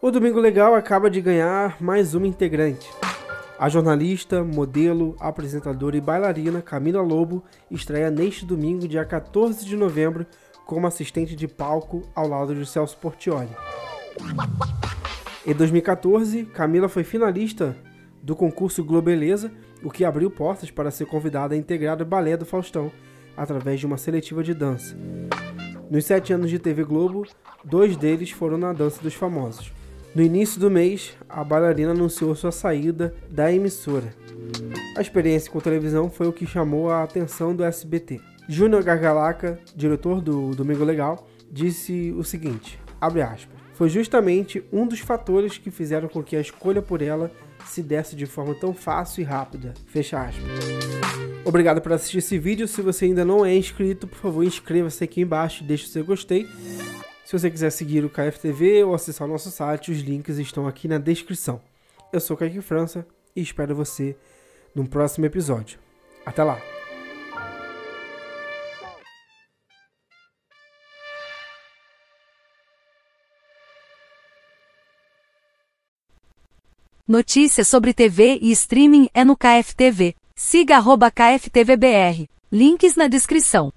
O Domingo Legal acaba de ganhar mais uma integrante. A jornalista, modelo, apresentadora e bailarina Camila Lobo estreia neste domingo, dia 14 de novembro, como assistente de palco ao lado de Celso Portioli. Em 2014, Camila foi finalista do concurso Globeleza, o que abriu portas para ser convidada a integrar o balé do Faustão, através de uma seletiva de dança. Nos sete anos de TV Globo, dois deles foram na Dança dos Famosos. No início do mês, a bailarina anunciou sua saída da emissora. A experiência com televisão foi o que chamou a atenção do SBT. Júnior Gargalaca, diretor do Domingo Legal, disse o seguinte, aspas, foi justamente um dos fatores que fizeram com que a escolha por ela se desse de forma tão fácil e rápida. Fecha aspas. Obrigado por assistir esse vídeo. Se você ainda não é inscrito, por favor, inscreva-se aqui embaixo e deixe o seu gostei. Se você quiser seguir o KFTV ou acessar o nosso site, os links estão aqui na descrição. Eu sou o Kaique França e espero você no próximo episódio. Até lá! Notícias sobre TV e streaming é no KFTV. Siga KFTVBR. Links na descrição.